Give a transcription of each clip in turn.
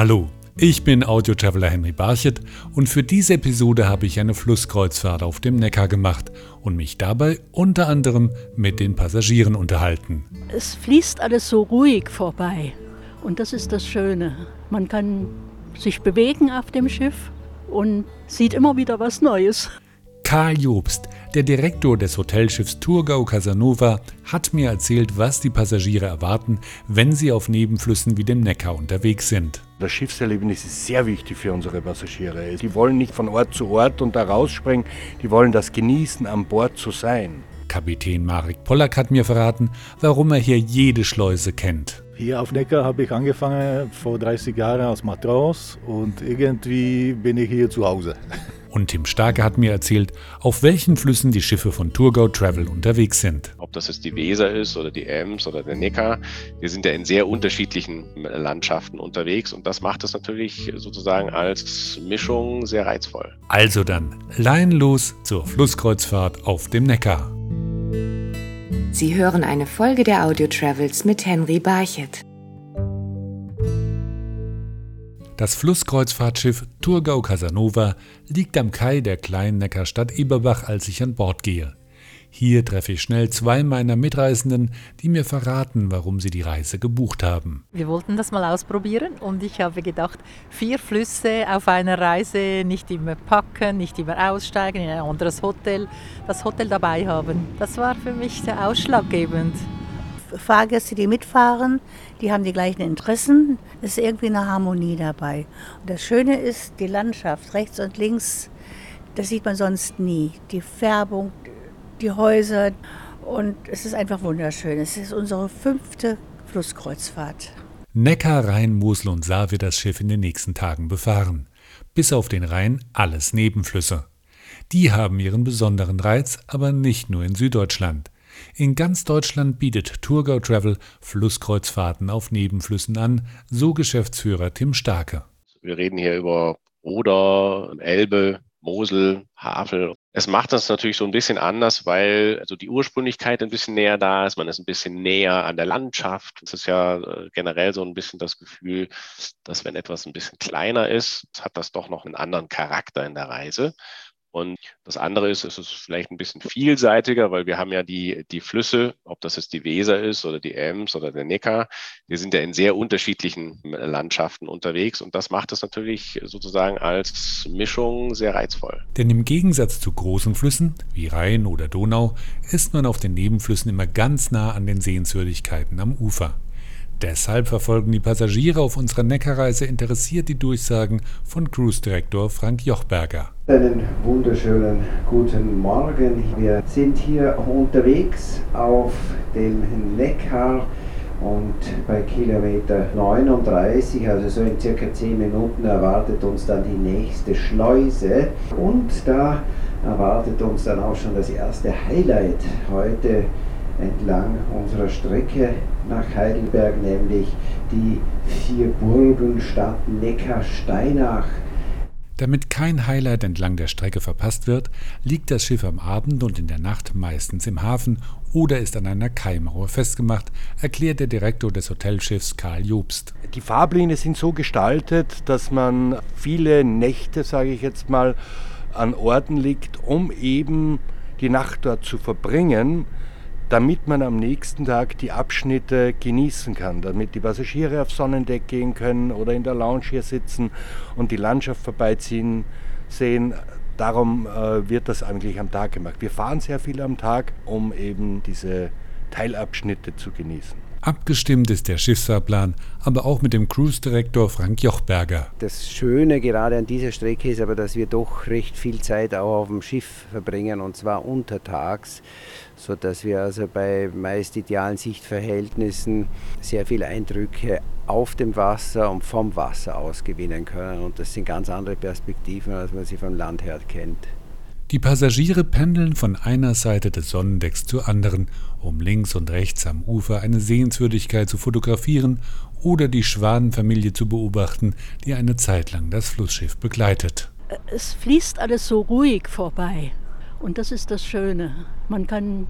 Hallo, ich bin Audio-Traveler Henry Barchet und für diese Episode habe ich eine Flusskreuzfahrt auf dem Neckar gemacht und mich dabei unter anderem mit den Passagieren unterhalten. Es fließt alles so ruhig vorbei und das ist das Schöne. Man kann sich bewegen auf dem Schiff und sieht immer wieder was Neues. Karl Jobst, der Direktor des Hotelschiffs Thurgau Casanova, hat mir erzählt, was die Passagiere erwarten, wenn sie auf Nebenflüssen wie dem Neckar unterwegs sind. Das Schiffserlebnis ist sehr wichtig für unsere Passagiere. Die wollen nicht von Ort zu Ort und da rausspringen, die wollen das genießen, an Bord zu sein. Kapitän Marek Pollack hat mir verraten, warum er hier jede Schleuse kennt. Hier auf Neckar habe ich angefangen vor 30 Jahren als Matros und irgendwie bin ich hier zu Hause. Und Tim Starke hat mir erzählt, auf welchen Flüssen die Schiffe von Thurgau Travel unterwegs sind. Ob das jetzt die Weser ist oder die Ems oder der Neckar, wir sind ja in sehr unterschiedlichen Landschaften unterwegs und das macht es natürlich sozusagen als Mischung sehr reizvoll. Also dann, leinlos zur Flusskreuzfahrt auf dem Neckar. Sie hören eine Folge der Audio Travels mit Henry Barchet. Das Flusskreuzfahrtschiff Thurgau Casanova liegt am Kai der kleinen Neckarstadt Eberbach, als ich an Bord gehe. Hier treffe ich schnell zwei meiner Mitreisenden, die mir verraten, warum sie die Reise gebucht haben. Wir wollten das mal ausprobieren und ich habe gedacht, vier Flüsse auf einer Reise, nicht immer packen, nicht immer aussteigen in ein anderes Hotel, das Hotel dabei haben. Das war für mich sehr ausschlaggebend. Fahrgäste, die mitfahren, die haben die gleichen Interessen. Es ist irgendwie eine Harmonie dabei. Und das Schöne ist, die Landschaft rechts und links, das sieht man sonst nie. Die Färbung, die Häuser und es ist einfach wunderschön. Es ist unsere fünfte Flusskreuzfahrt. Neckar, Rhein, Mosel und Saar wird das Schiff in den nächsten Tagen befahren. Bis auf den Rhein alles Nebenflüsse. Die haben ihren besonderen Reiz, aber nicht nur in Süddeutschland. In ganz Deutschland bietet Tourgau Travel Flusskreuzfahrten auf Nebenflüssen an, so Geschäftsführer Tim Starke. Wir reden hier über Oder, Elbe, Mosel, Havel. Es macht das natürlich so ein bisschen anders, weil also die Ursprünglichkeit ein bisschen näher da ist. Man ist ein bisschen näher an der Landschaft. Es ist ja äh, generell so ein bisschen das Gefühl, dass wenn etwas ein bisschen kleiner ist, hat das doch noch einen anderen Charakter in der Reise. Und das andere ist, es ist vielleicht ein bisschen vielseitiger, weil wir haben ja die, die Flüsse, ob das jetzt die Weser ist oder die Ems oder der Neckar, wir sind ja in sehr unterschiedlichen Landschaften unterwegs und das macht es natürlich sozusagen als Mischung sehr reizvoll. Denn im Gegensatz zu großen Flüssen wie Rhein oder Donau ist man auf den Nebenflüssen immer ganz nah an den Sehenswürdigkeiten am Ufer. Deshalb verfolgen die Passagiere auf unserer Neckarreise interessiert die Durchsagen von Cruise-Direktor Frank Jochberger. Einen wunderschönen guten Morgen. Wir sind hier unterwegs auf dem Neckar und bei Kilometer 39, also so in circa 10 Minuten, erwartet uns dann die nächste Schleuse. Und da erwartet uns dann auch schon das erste Highlight heute entlang unserer Strecke nach Heidelberg, nämlich die Vierburgenstadt Neckarsteinach. Damit kein Highlight entlang der Strecke verpasst wird, liegt das Schiff am Abend und in der Nacht meistens im Hafen oder ist an einer Kaimauer festgemacht, erklärt der Direktor des Hotelschiffs Karl Jobst. Die Fahrpläne sind so gestaltet, dass man viele Nächte, sage ich jetzt mal, an Orten liegt, um eben die Nacht dort zu verbringen damit man am nächsten Tag die Abschnitte genießen kann, damit die Passagiere auf Sonnendeck gehen können oder in der Lounge hier sitzen und die Landschaft vorbeiziehen sehen. Darum äh, wird das eigentlich am Tag gemacht. Wir fahren sehr viel am Tag, um eben diese Teilabschnitte zu genießen. Abgestimmt ist der Schiffsfahrplan, aber auch mit dem Cruise-Direktor Frank Jochberger. Das Schöne gerade an dieser Strecke ist aber, dass wir doch recht viel Zeit auch auf dem Schiff verbringen und zwar untertags, sodass wir also bei meist idealen Sichtverhältnissen sehr viele Eindrücke auf dem Wasser und vom Wasser aus gewinnen können. Und das sind ganz andere Perspektiven, als man sie vom Land her kennt. Die Passagiere pendeln von einer Seite des Sonnendecks zur anderen, um links und rechts am Ufer eine Sehenswürdigkeit zu fotografieren oder die Schwanenfamilie zu beobachten, die eine Zeit lang das Flussschiff begleitet. Es fließt alles so ruhig vorbei und das ist das Schöne. Man kann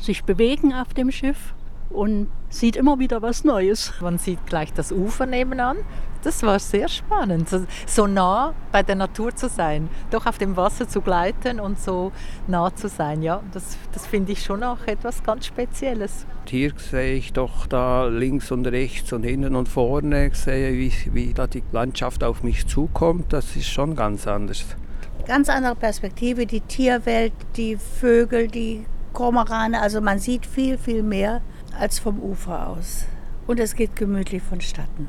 sich bewegen auf dem Schiff und sieht immer wieder was Neues. Man sieht gleich das Ufer nebenan. Das war sehr spannend, so nah bei der Natur zu sein, doch auf dem Wasser zu gleiten und so nah zu sein. Ja, das, das finde ich schon auch etwas ganz Spezielles. Hier sehe ich doch da links und rechts und hinten und vorne, sehe, wie, wie da die Landschaft auf mich zukommt. Das ist schon ganz anders. Ganz andere Perspektive, die Tierwelt, die Vögel, die Kormorane. Also man sieht viel, viel mehr als vom Ufer aus. Und es geht gemütlich vonstatten.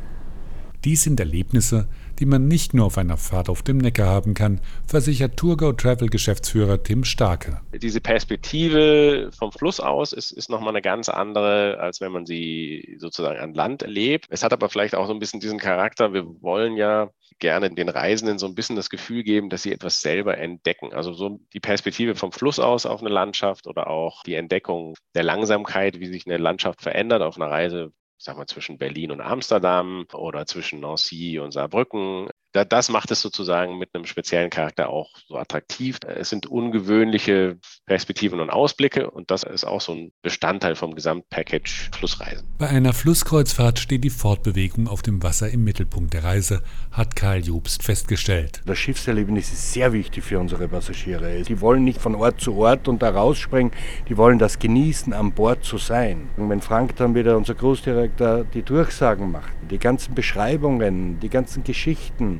Dies sind Erlebnisse, die man nicht nur auf einer Fahrt auf dem Neckar haben kann, versichert Tourgo Travel Geschäftsführer Tim Starke. Diese Perspektive vom Fluss aus ist, ist nochmal eine ganz andere, als wenn man sie sozusagen an Land erlebt. Es hat aber vielleicht auch so ein bisschen diesen Charakter, wir wollen ja gerne den Reisenden so ein bisschen das Gefühl geben, dass sie etwas selber entdecken. Also so die Perspektive vom Fluss aus auf eine Landschaft oder auch die Entdeckung der Langsamkeit, wie sich eine Landschaft verändert auf einer Reise ich sag mal, zwischen Berlin und Amsterdam oder zwischen Nancy und Saarbrücken das macht es sozusagen mit einem speziellen Charakter auch so attraktiv. Es sind ungewöhnliche Perspektiven und Ausblicke und das ist auch so ein Bestandteil vom Gesamtpackage Flussreisen. Bei einer Flusskreuzfahrt steht die Fortbewegung auf dem Wasser im Mittelpunkt der Reise, hat Karl Jobst festgestellt. Das Schiffserlebnis ist sehr wichtig für unsere Passagiere. Die wollen nicht von Ort zu Ort und da rausspringen, die wollen das genießen, an Bord zu sein. Und wenn Frank dann wieder, unser Großdirektor, die Durchsagen macht, die ganzen Beschreibungen, die ganzen Geschichten,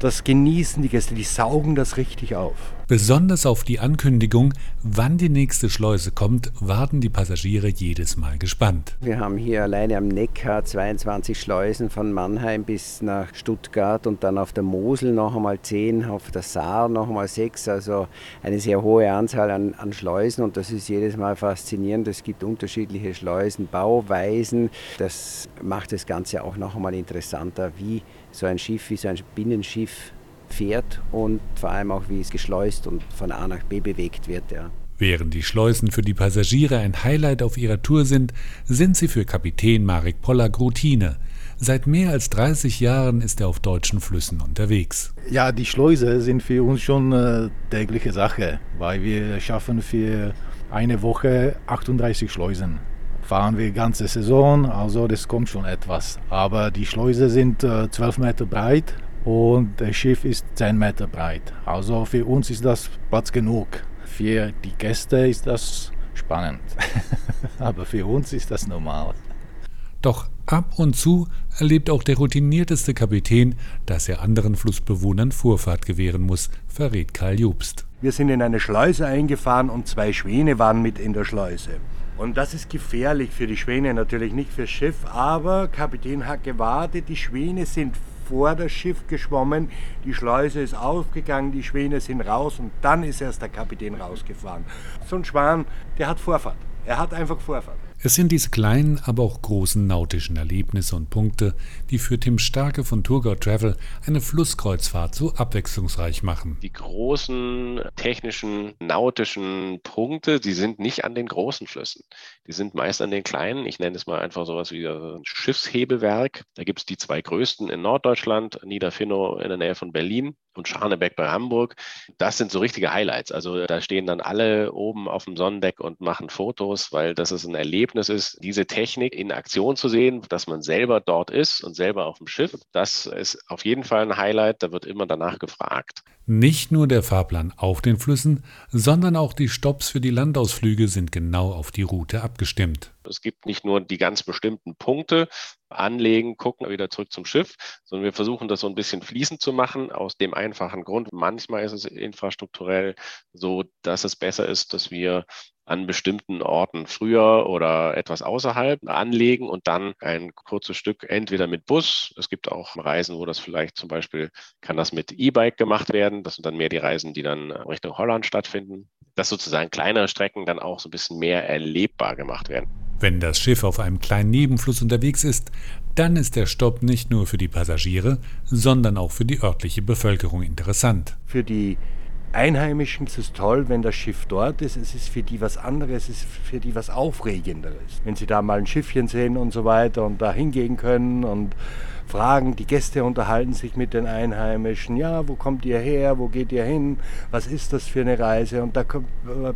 das genießen die Gäste, die saugen das richtig auf. Besonders auf die Ankündigung, wann die nächste Schleuse kommt, warten die Passagiere jedes Mal gespannt. Wir haben hier alleine am Neckar 22 Schleusen von Mannheim bis nach Stuttgart und dann auf der Mosel noch einmal 10, auf der Saar noch einmal 6, also eine sehr hohe Anzahl an, an Schleusen und das ist jedes Mal faszinierend. Es gibt unterschiedliche Schleusenbauweisen. Das macht das Ganze auch noch einmal interessanter, wie so ein Schiff, wie so ein Binnenschiff fährt und vor allem auch, wie es geschleust und von A nach B bewegt wird. Ja. Während die Schleusen für die Passagiere ein Highlight auf ihrer Tour sind, sind sie für Kapitän Marek Pollack Routine. Seit mehr als 30 Jahren ist er auf deutschen Flüssen unterwegs. Ja, die Schleuse sind für uns schon äh, tägliche Sache, weil wir schaffen für eine Woche 38 Schleusen. Fahren wir ganze Saison, also das kommt schon etwas. Aber die Schleuse sind äh, 12 Meter breit und das Schiff ist 10 Meter breit. Also für uns ist das Platz genug. Für die Gäste ist das spannend, aber für uns ist das normal. Doch ab und zu erlebt auch der routinierteste Kapitän, dass er anderen Flussbewohnern Vorfahrt gewähren muss, verrät Karl Jobst. Wir sind in eine Schleuse eingefahren und zwei Schwäne waren mit in der Schleuse. Und das ist gefährlich für die Schwäne, natürlich nicht fürs Schiff, aber Kapitän hat gewartet, die Schwäne sind vor das Schiff geschwommen, die Schleuse ist aufgegangen, die Schwäne sind raus und dann ist erst der Kapitän rausgefahren. So ein Schwan, der hat Vorfahrt. Er hat einfach Vorfahrt. Es sind diese kleinen, aber auch großen nautischen Erlebnisse und Punkte, die für Tim Starke von Tourgau Travel eine Flusskreuzfahrt so abwechslungsreich machen. Die großen technischen, nautischen Punkte, die sind nicht an den großen Flüssen. Die sind meist an den kleinen. Ich nenne es mal einfach sowas wie ein Schiffshebewerk. Da gibt es die zwei größten in Norddeutschland, Niederfinnow in der Nähe von Berlin und Scharnebeck bei Hamburg. Das sind so richtige Highlights. Also da stehen dann alle oben auf dem Sonnendeck und machen Fotos, weil das ist ein Erlebnis ist, diese Technik in Aktion zu sehen, dass man selber dort ist und selber auf dem Schiff. Das ist auf jeden Fall ein Highlight. Da wird immer danach gefragt. Nicht nur der Fahrplan auf den Flüssen, sondern auch die Stops für die Landausflüge sind genau auf die Route abgestimmt. Es gibt nicht nur die ganz bestimmten Punkte, anlegen, gucken, wieder zurück zum Schiff, sondern wir versuchen das so ein bisschen fließend zu machen, aus dem einfachen Grund. Manchmal ist es infrastrukturell so, dass es besser ist, dass wir an bestimmten Orten früher oder etwas außerhalb anlegen und dann ein kurzes Stück entweder mit Bus. Es gibt auch Reisen, wo das vielleicht zum Beispiel kann das mit E-Bike gemacht werden. Das sind dann mehr die Reisen, die dann Richtung Holland stattfinden. Dass sozusagen kleinere Strecken dann auch so ein bisschen mehr erlebbar gemacht werden. Wenn das Schiff auf einem kleinen Nebenfluss unterwegs ist, dann ist der Stopp nicht nur für die Passagiere, sondern auch für die örtliche Bevölkerung interessant. Für die Einheimischen ist es toll, wenn das Schiff dort ist. Es ist für die was anderes, es ist für die was Aufregenderes. Wenn sie da mal ein Schiffchen sehen und so weiter und da hingehen können und fragen, die Gäste unterhalten sich mit den Einheimischen. Ja, wo kommt ihr her? Wo geht ihr hin? Was ist das für eine Reise? Und da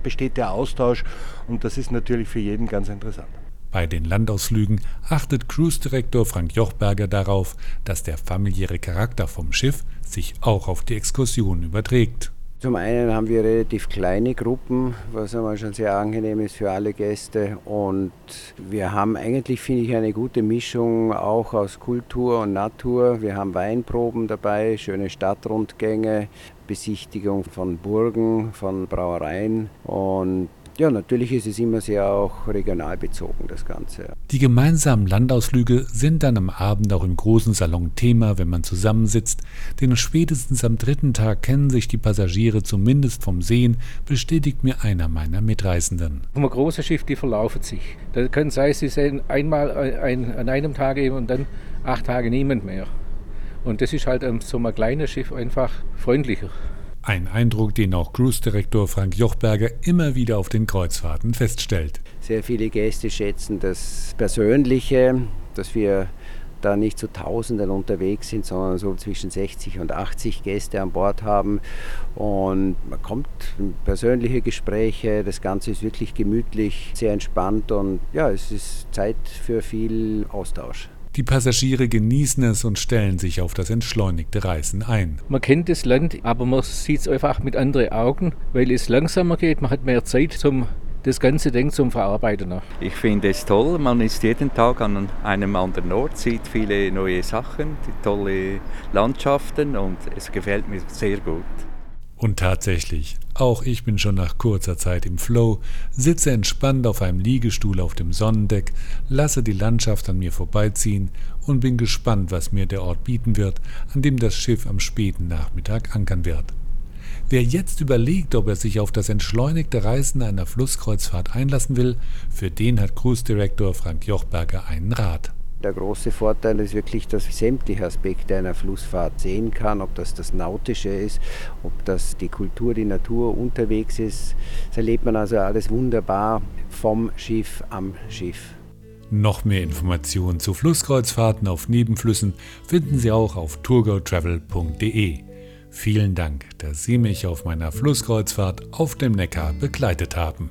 besteht der Austausch und das ist natürlich für jeden ganz interessant. Bei den Landausflügen achtet Cruise-Direktor Frank Jochberger darauf, dass der familiäre Charakter vom Schiff sich auch auf die Exkursion überträgt. Zum einen haben wir relativ kleine Gruppen, was einmal schon sehr angenehm ist für alle Gäste. Und wir haben eigentlich, finde ich, eine gute Mischung auch aus Kultur und Natur. Wir haben Weinproben dabei, schöne Stadtrundgänge, Besichtigung von Burgen, von Brauereien und ja, natürlich ist es immer sehr auch regional bezogen, das Ganze. Die gemeinsamen Landausflüge sind dann am Abend auch im großen Salon Thema, wenn man zusammensitzt, denn spätestens am dritten Tag kennen sich die Passagiere zumindest vom Sehen, bestätigt mir einer meiner Mitreisenden. Auf einem großen Schiff, die verlaufen sich. Da können sein, sie sehen einmal ein, an einem Tag eben und dann acht Tage niemand mehr. Und das ist halt so ein kleines Schiff einfach freundlicher. Ein Eindruck, den auch Cruise-Direktor Frank Jochberger immer wieder auf den Kreuzfahrten feststellt. Sehr viele Gäste schätzen das Persönliche, dass wir da nicht zu Tausenden unterwegs sind, sondern so zwischen 60 und 80 Gäste an Bord haben. Und man kommt in persönliche Gespräche, das Ganze ist wirklich gemütlich, sehr entspannt und ja, es ist Zeit für viel Austausch. Die Passagiere genießen es und stellen sich auf das entschleunigte Reisen ein. Man kennt das Land, aber man sieht es einfach mit anderen Augen, weil es langsamer geht. Man hat mehr Zeit zum das ganze Ding zum Verarbeiten. Noch. Ich finde es toll, man ist jeden Tag an einem anderen Ort, sieht viele neue Sachen, tolle Landschaften und es gefällt mir sehr gut. Und tatsächlich, auch ich bin schon nach kurzer Zeit im Flow, sitze entspannt auf einem Liegestuhl auf dem Sonnendeck, lasse die Landschaft an mir vorbeiziehen und bin gespannt, was mir der Ort bieten wird, an dem das Schiff am späten Nachmittag ankern wird. Wer jetzt überlegt, ob er sich auf das entschleunigte Reisen einer Flusskreuzfahrt einlassen will, für den hat Cruise Director Frank Jochberger einen Rat. Der große Vorteil ist wirklich, dass ich sämtliche Aspekte einer Flussfahrt sehen kann, ob das das Nautische ist, ob das die Kultur, die Natur unterwegs ist. Das erlebt man also alles wunderbar vom Schiff am Schiff. Noch mehr Informationen zu Flusskreuzfahrten auf Nebenflüssen finden Sie auch auf tourgotravel.de. Vielen Dank, dass Sie mich auf meiner Flusskreuzfahrt auf dem Neckar begleitet haben.